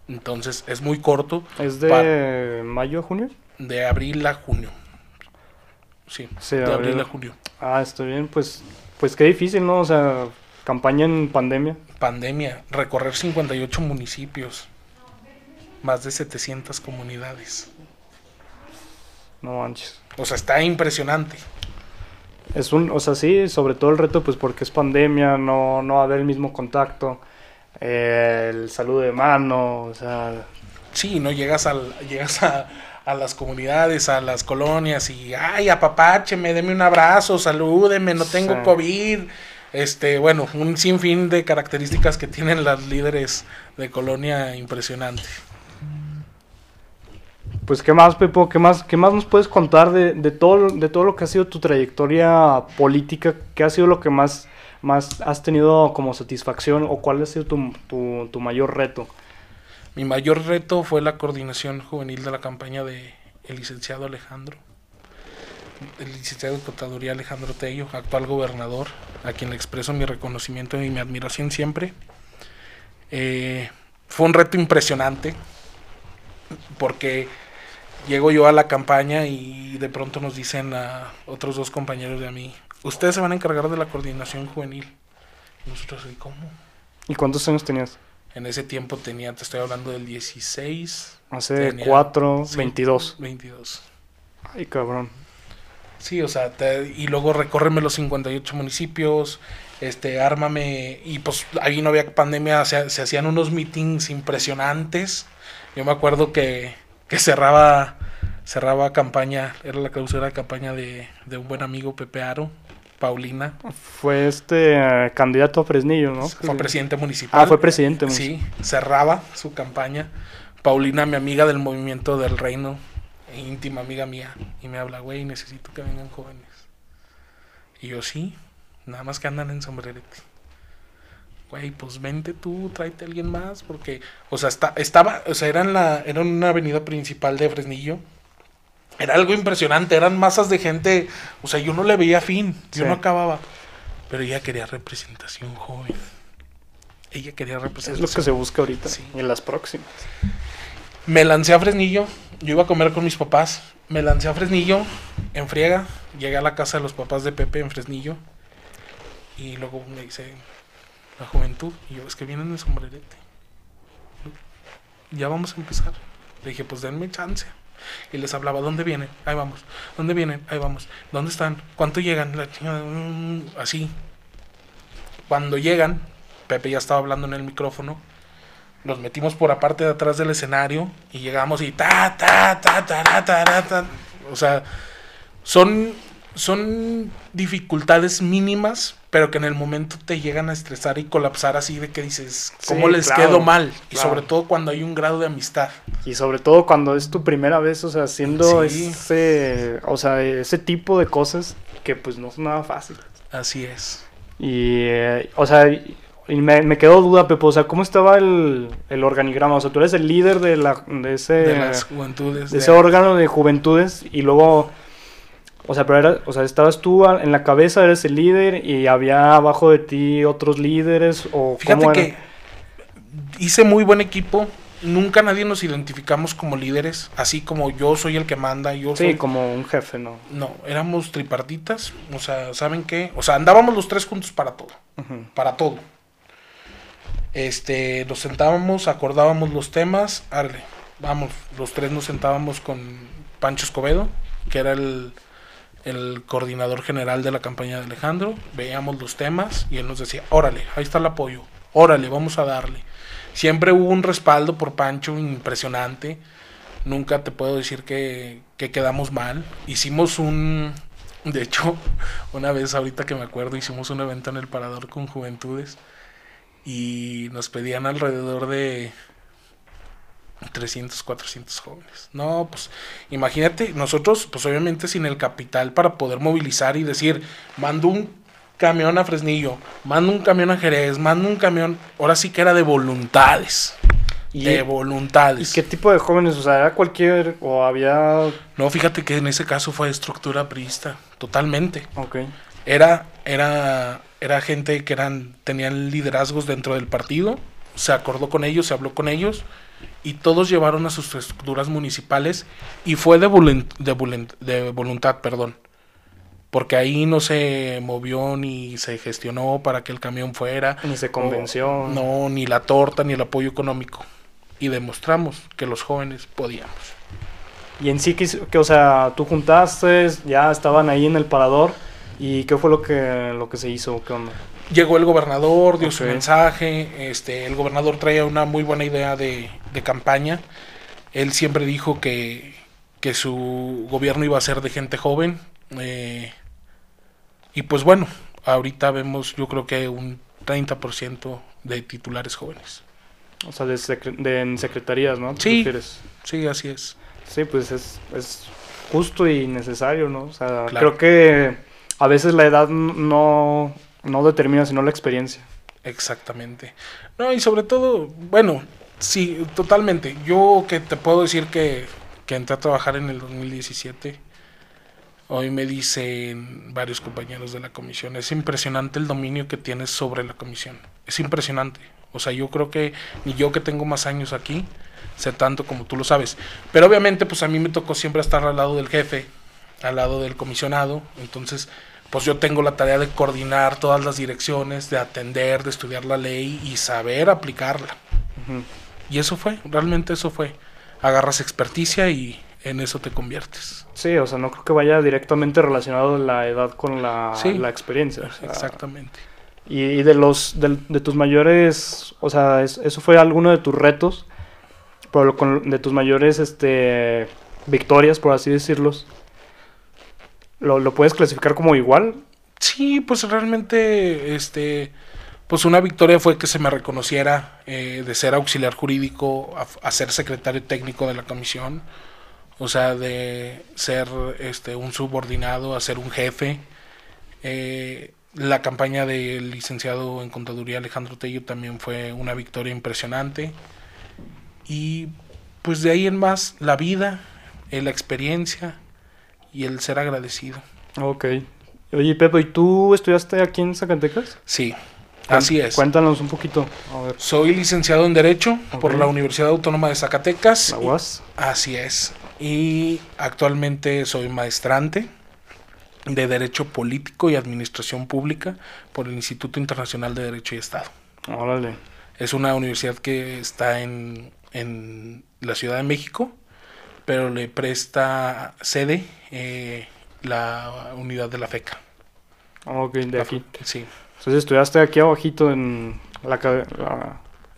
entonces es muy corto, ¿Es de mayo a junio? de abril a junio. Sí, Sí, de abril abril. a junio. Ah, está bien, pues pues qué difícil, ¿no? O sea, campaña en pandemia. Pandemia, recorrer 58 municipios, más de 700 comunidades. No manches. O sea, está impresionante. Es un, o sea, sí, sobre todo el reto, pues porque es pandemia, no, no va a haber el mismo contacto, eh, el saludo de mano, o sea, Sí, no llegas al, llegas a, a las comunidades, a las colonias y ay, apapácheme, deme un abrazo, salúdeme, no tengo Sí. COVID. Este, bueno, un sinfín de características que tienen las líderes de colonia impresionante. Pues qué más, Pepo, qué más, qué más nos puedes contar de, de todo, de todo lo que ha sido tu trayectoria política, qué ha sido lo que más, más has tenido como satisfacción o cuál ha sido tu, tu, mayor reto. Mi mayor reto fue la coordinación juvenil de la campaña de el licenciado Alejandro, el licenciado de Contaduría Alejandro Tello, actual gobernador, a quien le expreso mi reconocimiento y mi admiración siempre. Eh, fue un reto impresionante, porque llego yo a la campaña y de pronto nos dicen a otros dos compañeros de a mí, ustedes se van a encargar de la coordinación juvenil. Y nosotros, ¿y cómo? ¿Y cuántos años tenías? En ese tiempo tenía, te estoy hablando del 16, Hace Tenía- 4, sí, 22. 22. Ay, cabrón. Sí, o sea, te- y luego recórreme los 58 municipios, este, ármame, y pues ahí no había pandemia, se, se hacían unos meetings impresionantes. Yo me acuerdo que, que cerraba, cerraba campaña, era la clausura de campaña de, de un buen amigo Pepe Aro, Paulina, Fue este eh, candidato a Fresnillo, ¿no? fue presidente municipal. Ah, fue presidente. Sí, cerraba su campaña. Paulina, mi amiga del movimiento del reino, íntima amiga mía, y me habla, güey, necesito que vengan jóvenes. Y yo, sí, nada más que andan en sombrerete. Güey, pues vente tú, tráete a alguien más, porque, o sea, está, estaba, o sea, era en la, era una avenida principal de Fresnillo. Era algo impresionante, eran masas de gente, o sea, yo no le veía fin, yo Sí. no acababa. Pero ella quería representación joven. Ella quería Es representación. lo que se busca ahorita. Sí. En las próximas. Me lancé a Fresnillo, yo iba a comer con mis papás, me lancé a Fresnillo en friega, llegué a la casa de los papás de Pepe en Fresnillo y luego me dice la juventud y yo es que vienen de sombrerete. Ya vamos a empezar. Le dije, pues denme chance. Y les hablaba, ¿dónde vienen? Ahí vamos. ¿Dónde vienen? Ahí vamos. ¿Dónde están? ¿Cuánto llegan? La mm, así. Cuando llegan, Pepe ya estaba hablando en el micrófono nos metimos por aparte de atrás del escenario y llegamos y ta ta ta ta ta, ta, ta. o sea son son dificultades mínimas, pero que en el momento te llegan a estresar y colapsar así de que dices, ¿cómo Sí, les claro, quedo mal? Y claro. sobre todo cuando hay un grado de amistad. Y sobre todo cuando es tu primera vez, o sea, haciendo Sí. ese, o sea, ese tipo de cosas que pues no son nada fácil. Así es. Y, eh, o sea, y me, me quedó duda, Pepo, o sea, ¿cómo estaba el, el organigrama? O sea, tú eres el líder de, la, de ese... De las juventudes. de de- ese órgano de juventudes y luego, o sea, pero era, o sea, estabas tú en la cabeza, eres el líder y había abajo de ti otros líderes o Fíjate cómo que hice muy buen equipo. Nunca nadie nos identificamos como líderes, así como yo soy el que manda, yo Sí, soy como un jefe, ¿no? No, éramos tripartitas, o sea, ¿saben qué? O sea, andábamos los tres juntos para todo, para todo. Este, nos sentábamos, acordábamos los temas, arle, vamos, los tres nos sentábamos con Pancho Escobedo, que era el, el coordinador general de la campaña de Alejandro, veíamos los temas y él nos decía, órale, ahí está el apoyo, órale, vamos a darle. Siempre hubo un respaldo por Pancho impresionante. Nunca te puedo decir que, que quedamos mal. Hicimos un... De hecho, una vez ahorita que me acuerdo, hicimos un evento en el Parador con Juventudes y nos pedían alrededor de 300, 400 jóvenes. No, pues imagínate, nosotros pues obviamente sin el capital para poder movilizar y decir, mando un camión a Fresnillo, mando un camión a Jerez, mando un camión, ahora sí que era de voluntades. ¿Y, de ¿Y voluntades. qué tipo de jóvenes? O sea, ¿era cualquier o había...? No, fíjate que en ese caso fue estructura priista, totalmente. Ok. Era, era, era gente que eran, tenían liderazgos dentro del partido, se acordó con ellos, se habló con ellos, y todos llevaron a sus estructuras municipales, y fue de, de, de voluntad, perdón. Porque ahí no se movió ni se gestionó para que el camión fuera. Ni se convenció. No, ni la torta, ni el apoyo económico. Y demostramos que los jóvenes podíamos. Y en sí, que, que, o sea, tú juntaste, ya estaban ahí en el parador. ¿Y qué fue lo que, lo que se hizo? ¿Qué onda? Llegó el gobernador, dio su mensaje, este, el gobernador traía una muy buena idea de, de campaña. Él siempre dijo que, que su gobierno iba a ser de gente joven. eh, y pues bueno, ahorita vemos yo creo que un 30% de titulares jóvenes. O sea, de, secre- de- en secretarías, ¿no? ¿Te Sí. Sí, así es. Sí, pues es, es justo y necesario, ¿no? O sea, Claro. creo que a veces la edad no, no determina, sino la experiencia. Exactamente. No, y sobre todo, bueno, sí, totalmente. Yo que te puedo decir que, que entré a trabajar en el 2017. Hoy me dicen varios compañeros de la comisión, es impresionante el dominio que tienes sobre la comisión. Es impresionante. O sea, yo creo que ni yo que tengo más años aquí, sé tanto como tú lo sabes. Pero obviamente, pues a mí me tocó siempre estar al lado del jefe, al lado del comisionado. Entonces, pues yo tengo la tarea de coordinar todas las direcciones, de atender, de estudiar la ley y saber aplicarla. Y eso fue, realmente eso fue. Agarras experticia y en eso te conviertes. Sí, o sea, no creo que vaya directamente relacionado la edad con la, Sí. la experiencia. o sea, Exactamente. Y, y de los del- de, tus mayores, o sea, es- eso fue alguno de tus retos, pero con- de tus mayores este victorias, por así decirlos. ¿Lo, lo puedes clasificar como igual? Sí, pues realmente, este, pues una victoria fue que se me reconociera eh, de ser auxiliar jurídico a, ser secretario técnico de la comisión, o sea, de ser este un subordinado a ser un jefe. Eh, la campaña del licenciado en contaduría Alejandro Tello también fue una victoria impresionante y pues de ahí en más la vida, eh, la experiencia y el ser agradecido. Ok. Oye, Pepe, ¿y tú estudiaste aquí en Zacatecas? Sí, así es. Cuéntanos un poquito. A ver, Soy licenciado en Derecho por la Universidad Autónoma de Zacatecas. la UAS. Así es. Y actualmente soy maestrante de Derecho Político y Administración Pública por el Instituto Internacional de Derecho y Estado. Órale. Es una universidad que está en, en la Ciudad de México, pero le presta sede eh, la unidad de la FECA. Ok, de La aquí. Sí. Entonces estudiaste aquí abajito en la,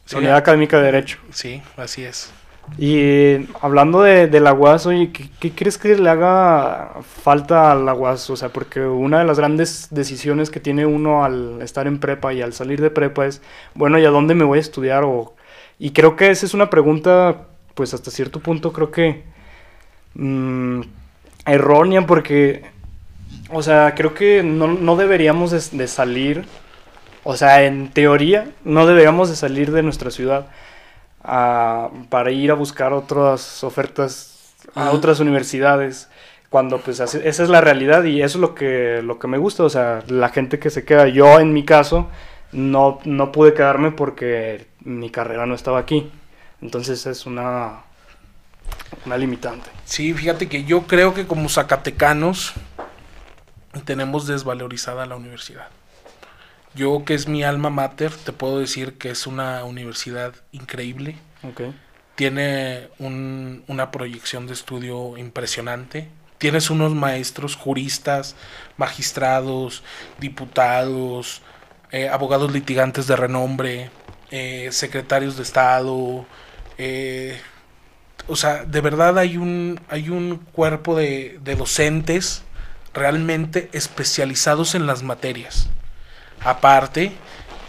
Sí, Unidad Académica de Derecho. Sí, así es. Y hablando de, de la UAS, oye, ¿qué, ¿qué, crees que le haga falta a la UAS? O sea, porque una de las grandes decisiones que tiene uno al estar en prepa y al salir de prepa es, bueno, ¿y a dónde me voy a estudiar? O, y creo que esa es una pregunta, pues hasta cierto punto creo que mmm, errónea porque, o sea, creo que no, no deberíamos de, de salir, o sea, en teoría, no deberíamos de salir de nuestra ciudad a, para ir a buscar otras ofertas a Ajá. otras universidades cuando pues así- esa es la realidad y eso es lo que lo que me gusta o sea la gente que se queda yo en mi caso no no pude quedarme porque mi carrera no estaba aquí entonces es una una limitante Sí, fíjate que yo creo que como zacatecanos tenemos desvalorizada la universidad. Yo que es mi alma mater, te puedo decir que es una universidad increíble. Ok. Tiene un- una proyección de estudio impresionante. Tienes unos maestros, juristas, magistrados, diputados, eh, abogados litigantes de renombre, eh, secretarios de Estado. eh, o sea, de verdad hay un, hay un cuerpo de, de docentes realmente especializados en las materias. Aparte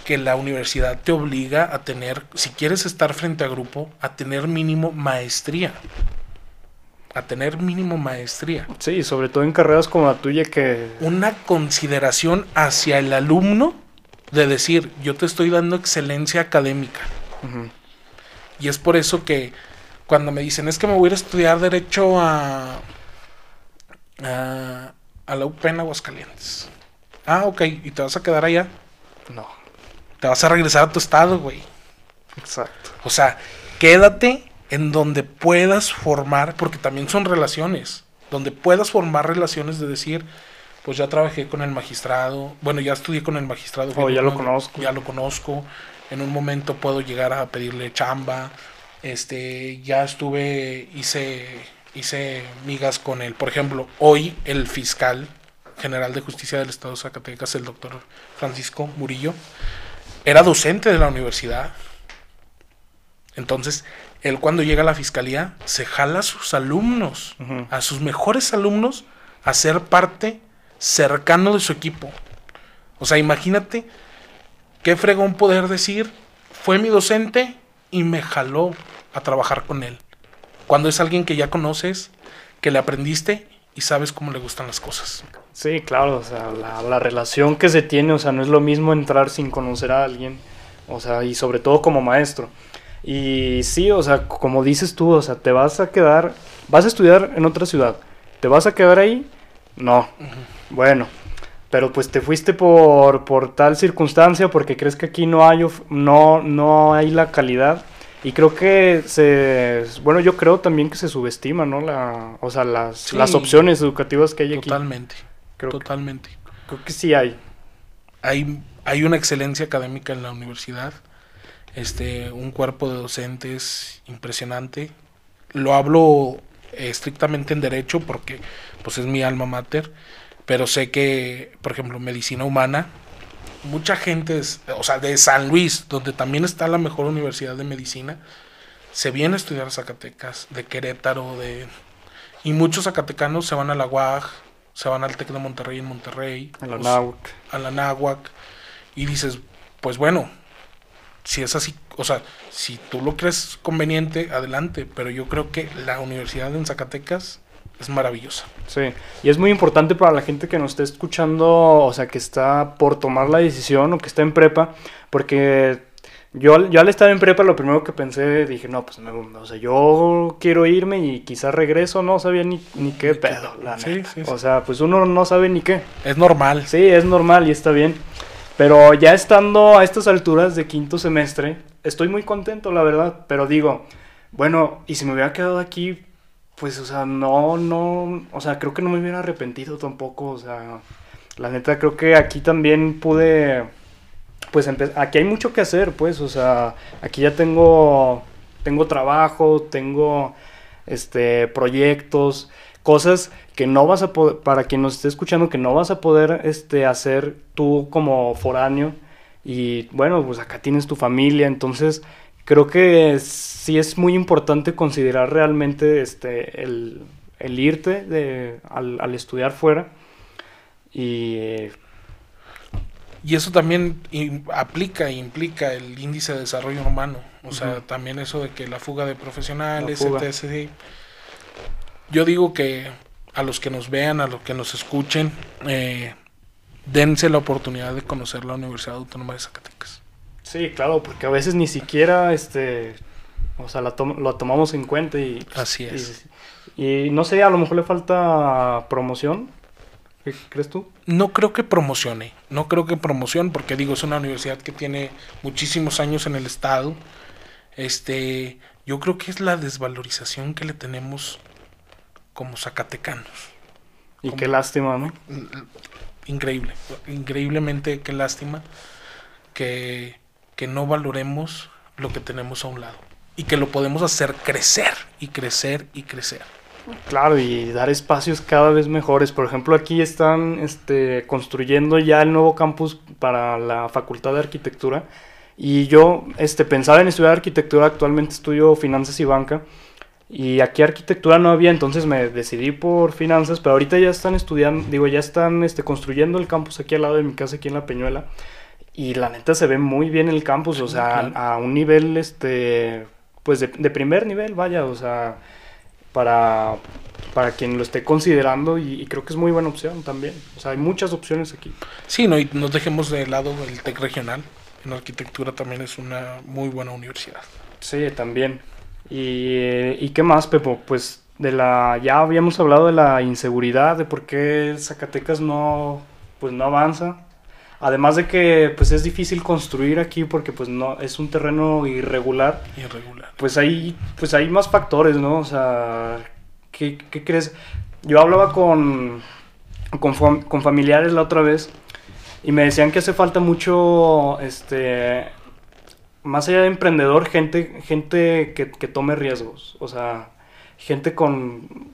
que la universidad te obliga a tener, si quieres estar frente a grupo, a tener mínimo maestría. A tener mínimo maestría. sí sobre todo en carreras como la tuya que Una consideración hacia el alumno de decir, yo te estoy dando excelencia académica. Y es por eso que cuando me dicen, es que me voy a ir a estudiar derecho a, a, a la UP en Aguascalientes. Ah, ok, y te vas a quedar allá. no Te vas a regresar a tu estado, güey. exacto O sea, quédate en donde puedas formar, porque también son relaciones, donde puedas formar relaciones de decir, pues ya trabajé con el magistrado, bueno, ya estudié con el magistrado. Oh, ya lo no, conozco. Ya lo conozco, en un momento puedo llegar a pedirle chamba, este, ya estuve, hice, hice migas con él. Por ejemplo, hoy el fiscal general de justicia del estado de Zacatecas, el doctor Francisco Murillo, era docente de la universidad. Entonces, él cuando llega a la fiscalía, se jala a sus alumnos, a sus mejores alumnos, a ser parte cercano de su equipo. O sea, imagínate qué fregón poder decir, fue mi docente y me jaló a trabajar con él. Cuando es alguien que ya conoces, que le aprendiste y sabes cómo le gustan las cosas. Sí, claro, o sea, la, la relación que se tiene, o sea, no es lo mismo entrar sin conocer a alguien, o sea, y sobre todo como maestro. Y sí, o sea, como dices tú, o sea, te vas a quedar, vas a estudiar en otra ciudad, ¿te vas a quedar ahí? No, bueno, pero pues te fuiste por, por tal circunstancia, porque crees que aquí no hay, no, no hay la calidad. Y creo que se, bueno, yo creo también que se subestima, ¿no? La, o sea, las, Sí. las opciones educativas que hay aquí. Totalmente, Creo que- totalmente. Creo que sí hay. hay, hay una excelencia académica en la universidad, este, un cuerpo de docentes impresionante. Lo hablo eh, estrictamente en derecho porque pues es mi alma mater, pero sé que, por ejemplo, medicina humana, mucha gente, es- o sea, de San Luis, donde también está la mejor universidad de medicina, se viene a estudiar a Zacatecas, de Querétaro, de y muchos zacatecanos se van a la UAG, se van al TEC de Monterrey en Monterrey, En la pues, náhuac. a la náhuac y dices, pues bueno, si es así, o sea, si tú lo crees conveniente, adelante, pero yo creo que la universidad en Zacatecas es maravillosa. Sí, y es muy importante para la gente que nos esté escuchando, o sea, que está por tomar la decisión o que está en prepa, porque yo, al- yo al estar en prepa lo primero que pensé, dije, no, pues, me- o sea, yo quiero irme y quizás regreso, no sabía ni, ni qué pedo, la Sí, neta. sí, sí. O sea, pues uno no sabe ni qué. Es normal. Sí, es normal y está bien. Pero ya estando a estas alturas de quinto semestre, estoy muy contento, la verdad. Pero digo, bueno, y si me hubiera quedado aquí, pues, o sea, no, no, o sea, creo que no me hubiera arrepentido tampoco. O sea, la neta, creo que aquí también pude, pues, aquí hay mucho que hacer, pues, o sea, aquí ya tengo, tengo trabajo, tengo, este, proyectos, cosas que no vas a poder, para quien nos esté escuchando, que no vas a poder este, hacer tú como foráneo. Y bueno, pues acá tienes tu familia, entonces creo que sí es muy importante considerar realmente este, el, el irte de, al, al estudiar fuera y eh, y eso también aplica e implica el índice de desarrollo humano. O sea, también eso de que la fuga de profesionales, etc. Yo digo que a los que nos vean, a los que nos escuchen, eh, dense la oportunidad de conocer la Universidad Autónoma de Zacatecas. Sí, claro, porque a veces ni siquiera este, o sea, la, tom- la tomamos en cuenta y, Así es. y, y no sé, a lo mejor le falta promoción, ¿qué crees tú? No creo que promocione, no creo que promocione, porque digo, es una universidad que tiene muchísimos años en el estado. Este, yo creo que es la desvalorización que le tenemos como zacatecanos. Y qué lástima, ¿no? Increíble, increíblemente qué lástima que, que no valoremos lo que tenemos a un lado y que lo podemos hacer crecer y crecer y crecer. Claro, y dar espacios cada vez mejores. Por ejemplo, aquí están este, construyendo ya el nuevo campus para la Facultad de Arquitectura. Y yo este, pensaba en estudiar arquitectura, actualmente estudio finanzas y banca. Y aquí arquitectura no había, entonces me decidí por finanzas, pero ahorita ya están estudiando, digo, ya están este, construyendo el campus aquí al lado de mi casa, aquí en La Peñuela. Y la neta se ve muy bien el campus, o Sí, sea, a un nivel, este, pues de, de primer nivel, vaya, o sea, para, para quien lo esté considerando y, y creo que es muy buena opción también. O sea, hay muchas opciones aquí. Sí, no, y no dejemos de lado el TEC regional. En arquitectura también es una muy buena universidad. Sí, también. Y, ¿y qué más, Pepo? Pues de la ya habíamos hablado de la inseguridad, de por qué Zacatecas no pues no avanza. Además de que pues es difícil construir aquí porque pues no es un terreno irregular. Irregular. Pues hay pues hay más factores, ¿no? O sea, ¿qué, qué crees? Yo hablaba con con, fam- con familiares la otra vez y me decían que hace falta mucho este más allá de emprendedor, gente, gente que, que tome riesgos. O sea, gente con.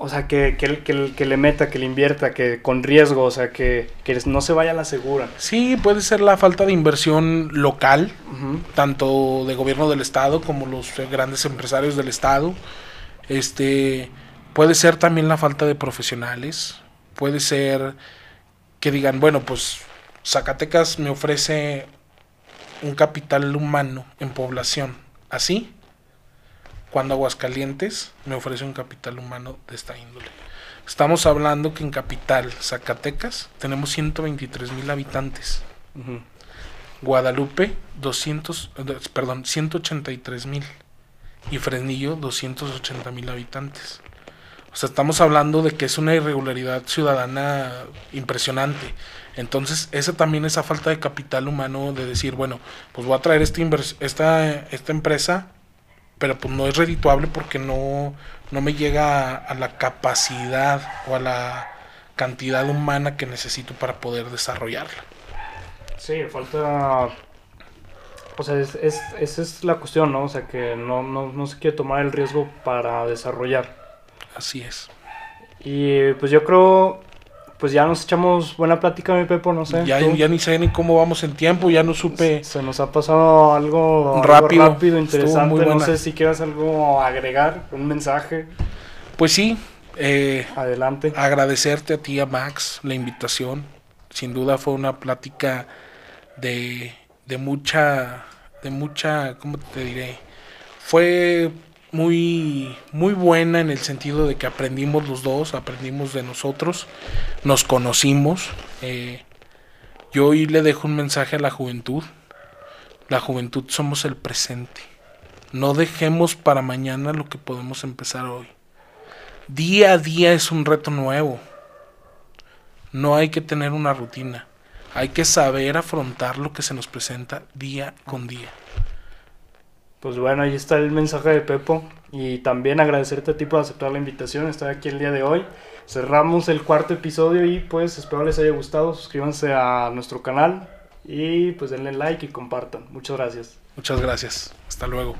O sea, que, que, que- que le meta, que le invierta, que con riesgo, o sea, que, que no se vaya a la segura. Sí, puede ser la falta de inversión local, tanto de gobierno del estado como los grandes empresarios del estado. Este puede ser también la falta de profesionales, puede ser que digan, bueno, pues Zacatecas me ofrece un capital humano en población, así, cuando Aguascalientes me ofrece un capital humano de esta índole. Estamos hablando que en capital, Zacatecas, tenemos 123 mil habitantes. Ujú. Guadalupe 200, eh, perdón, 183 mil y Fresnillo 280 mil habitantes. O sea, estamos hablando de que es una irregularidad ciudadana impresionante. Entonces, esa también esa falta de capital humano de decir, bueno, pues voy a traer esta, esta, esta empresa, pero pues no es redituable porque no, no me llega a, a la capacidad o a la cantidad humana que necesito para poder desarrollarla. Sí, falta. O sea, es, es- esa es la cuestión, ¿no? O sea, que no, no, no se quiere tomar el riesgo para desarrollar. Así es. Y pues yo creo. Pues ya nos echamos buena plática, mi Pepo, no sé. Ya, ya ni sé ni cómo vamos en tiempo, ya no supe. Se nos ha pasado algo algo Rápido. rápido, interesante. No sé si quieras algo agregar, un mensaje. Pues sí, eh, Adelante. agradecerte a ti, a Max, la invitación. Sin duda fue una plática de, de mucha, de mucha, ¿cómo te diré? Fue muy, muy buena en el sentido de que aprendimos los dos, aprendimos de nosotros, nos conocimos. eh, yo hoy le dejo un mensaje a la juventud. La juventud somos el presente. No dejemos para mañana lo que podemos empezar hoy. Día a día es un reto nuevo. No hay que tener una rutina. Hay que saber afrontar lo que se nos presenta día con día. Pues bueno, ahí está el mensaje de Pepo. Y también agradecerte a ti por aceptar la invitación, estar aquí el día de hoy. Cerramos el cuarto episodio y pues espero les haya gustado. Suscríbanse a nuestro canal y pues denle like y compartan. Muchas gracias. Muchas gracias. Hasta luego.